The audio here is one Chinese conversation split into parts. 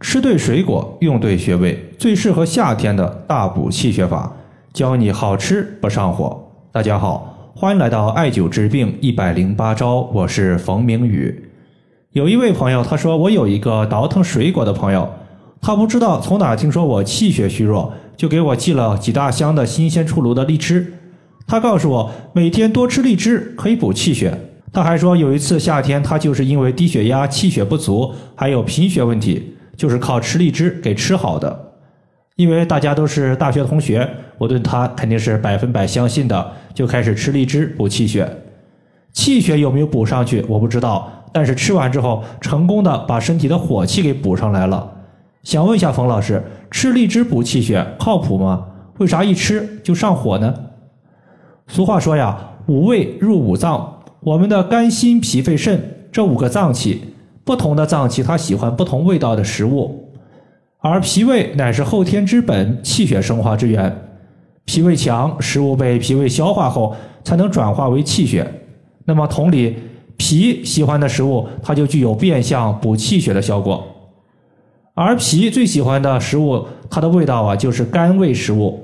吃对水果，用对穴位，最适合夏天的大补气血法，教你好吃不上火。大家好，欢迎来到艾灸治病一百零八招，我是冯明宇。有一位朋友他说，我有一个倒腾水果的朋友，他不知道从哪听说我气血虚弱，就给我寄了几大箱的新鲜出炉的荔枝。他告诉我，每天多吃荔枝可以补气血。他还说，有一次夏天，他就是因为低血压、气血不足，还有贫血问题。就是靠吃荔枝给吃好的，因为大家都是大学同学，我对他肯定是百分百相信的，就开始吃荔枝补气血。气血有没有补上去我不知道，但是吃完之后成功的把身体的火气给补上来了。想问一下冯老师，吃荔枝补气血靠谱吗？为啥一吃就上火呢？俗话说呀，五味入五脏，我们的肝、心、脾、肺、肾这五个脏器。不同的脏器，它喜欢不同味道的食物，而脾胃乃是后天之本，气血生化之源。脾胃强，食物被脾胃消化后，才能转化为气血。那么同理，脾喜欢的食物，它就具有变相补气血的效果。而脾最喜欢的食物，它的味道啊，就是甘味食物。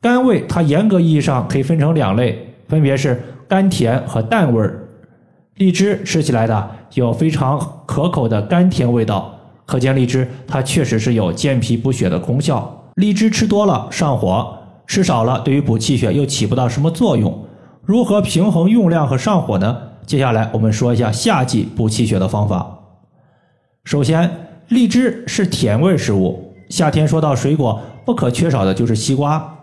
甘味它严格意义上可以分成两类，分别是甘甜和淡味儿。荔枝吃起来的有非常可口的甘甜味道，可见荔枝它确实是有健脾补血的功效。荔枝吃多了上火，吃少了对于补气血又起不到什么作用。如何平衡用量和上火呢？接下来我们说一下夏季补气血的方法。首先，荔枝是甜味食物，夏天说到水果不可缺少的就是西瓜。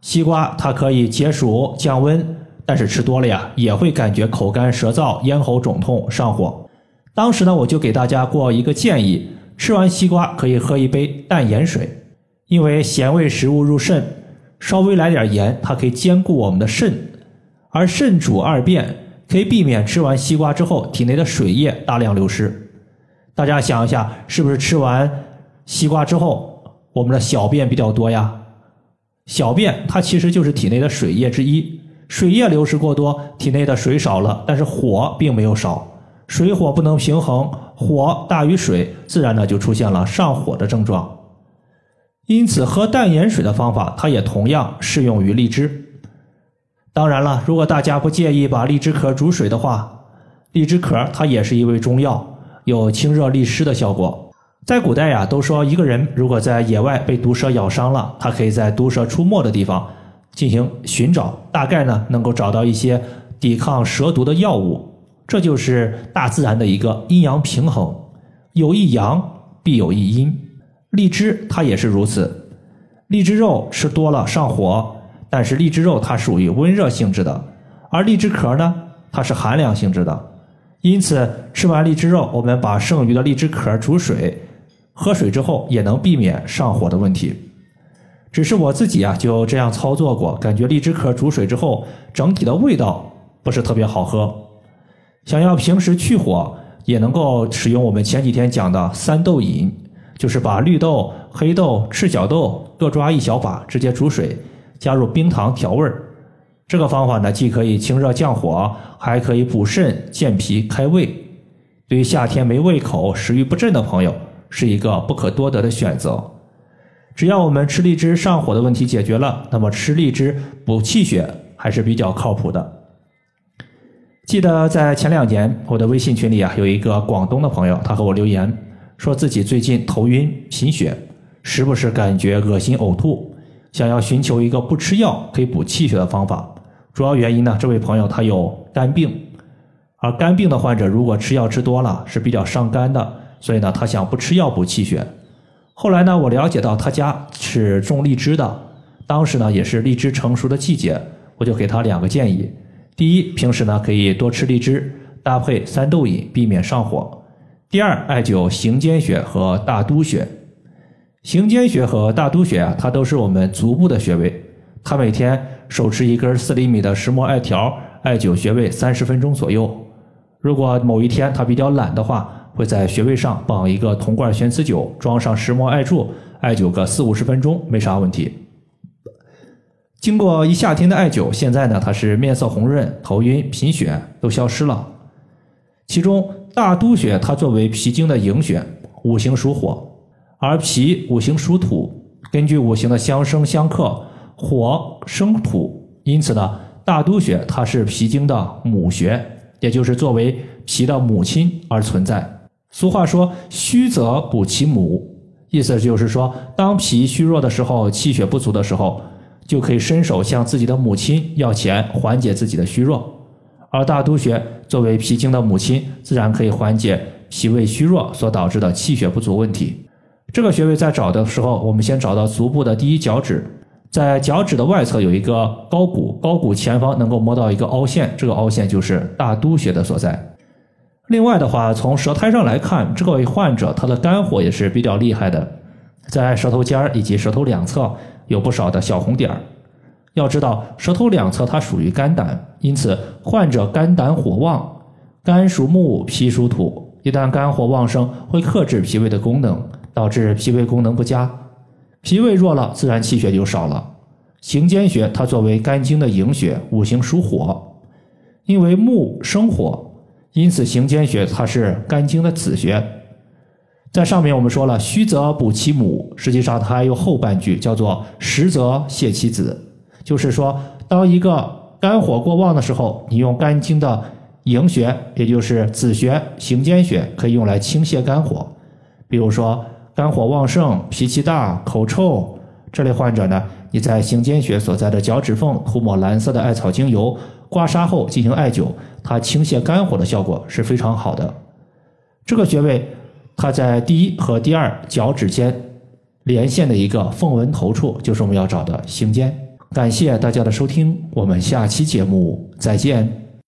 西瓜它可以解暑降温。但是吃多了呀，也会感觉口干舌燥、咽喉肿痛、上火。当时呢，我就给大家过一个建议：吃完西瓜可以喝一杯淡盐水，因为咸味食物入肾，稍微来点盐，它可以兼顾我们的肾。而肾主二便，可以避免吃完西瓜之后体内的水液大量流失。大家想一下，是不是吃完西瓜之后，我们的小便比较多呀？小便它其实就是体内的水液之一。水液流失过多，体内的水少了，但是火并没有少，水火不能平衡，火大于水，自然呢就出现了上火的症状。因此，喝淡盐水的方法，它也同样适用于荔枝。当然了，如果大家不介意把荔枝壳煮水的话，荔枝壳它也是一味中药，有清热利湿的效果。在古代呀，都说一个人如果在野外被毒蛇咬伤了，他可以在毒蛇出没的地方。进行寻找，大概呢能够找到一些抵抗蛇毒的药物，这就是大自然的一个阴阳平衡，有一阳必有一阴。荔枝它也是如此，荔枝肉吃多了上火，但是荔枝肉它属于温热性质的，而荔枝壳呢它是寒凉性质的，因此吃完荔枝肉，我们把剩余的荔枝壳煮水，喝水之后也能避免上火的问题。只是我自己啊就这样操作过，感觉荔枝壳煮水之后，整体的味道不是特别好喝。想要平时去火，也能够使用我们前几天讲的三豆饮，就是把绿豆、黑豆、赤小豆各抓一小把，直接煮水，加入冰糖调味儿。这个方法呢，既可以清热降火，还可以补肾健脾开胃。对于夏天没胃口、食欲不振的朋友，是一个不可多得的选择。只要我们吃荔枝上火的问题解决了，那么吃荔枝补气血还是比较靠谱的。记得在前两年，我的微信群里啊，有一个广东的朋友，他和我留言，说自己最近头晕贫血，时不时感觉恶心呕吐，想要寻求一个不吃药可以补气血的方法。主要原因呢，这位朋友他有肝病，而肝病的患者如果吃药吃多了是比较伤肝的，所以呢，他想不吃药补气血。后来呢，我了解到他家是种荔枝的，当时呢也是荔枝成熟的季节，我就给他两个建议：第一，平时呢可以多吃荔枝，搭配三豆饮，避免上火；第二，艾灸行间穴和大都穴。行间穴和大都穴啊，它都是我们足部的穴位，他每天手持一根四厘米的石墨艾条，艾灸穴位三十分钟左右。如果某一天他比较懒的话，会在穴位上绑一个铜罐悬磁灸，装上石墨艾柱，艾灸个四五十分钟，没啥问题。经过一夏天的艾灸，现在呢，他是面色红润，头晕贫血都消失了。其中大都穴它作为脾经的营穴，五行属火，而脾五行属土，根据五行的相生相克，火生土，因此呢，大都穴它是脾经的母穴，也就是作为脾的母亲而存在。俗话说“虚则补其母”，意思就是说，当脾虚弱的时候，气血不足的时候，就可以伸手向自己的母亲要钱，缓解自己的虚弱。而大都穴作为脾经的母亲，自然可以缓解脾胃虚弱所导致的气血不足问题。这个穴位在找的时候，我们先找到足部的第一脚趾，在脚趾的外侧有一个高骨，高骨前方能够摸到一个凹陷，这个凹陷就是大都穴的所在。另外的话，从舌苔上来看，这位患者他的肝火也是比较厉害的，在舌头尖儿以及舌头两侧有不少的小红点儿。要知道，舌头两侧它属于肝胆，因此患者肝胆火旺，肝属木，脾属土，一旦肝火旺盛，会克制脾胃的功能，导致脾胃功能不佳，脾胃弱了，自然气血就少了。行间穴它作为肝经的营穴，五行属火，因为木生火。因此，行间穴它是肝经的子穴。在上面我们说了，虚则补其母，实际上它还有后半句，叫做实则泻其子。就是说，当一个肝火过旺的时候，你用肝经的营穴，也就是子穴行间穴，可以用来清泻肝火。比如说，肝火旺盛、脾气大、口臭这类患者呢，你在行间穴所在的脚趾缝涂抹蓝色的艾草精油。刮痧后进行艾灸，它清泻肝火的效果是非常好的。这个穴位，它在第一和第二脚趾间连线的一个缝纹头处，就是我们要找的行间。感谢大家的收听，我们下期节目再见。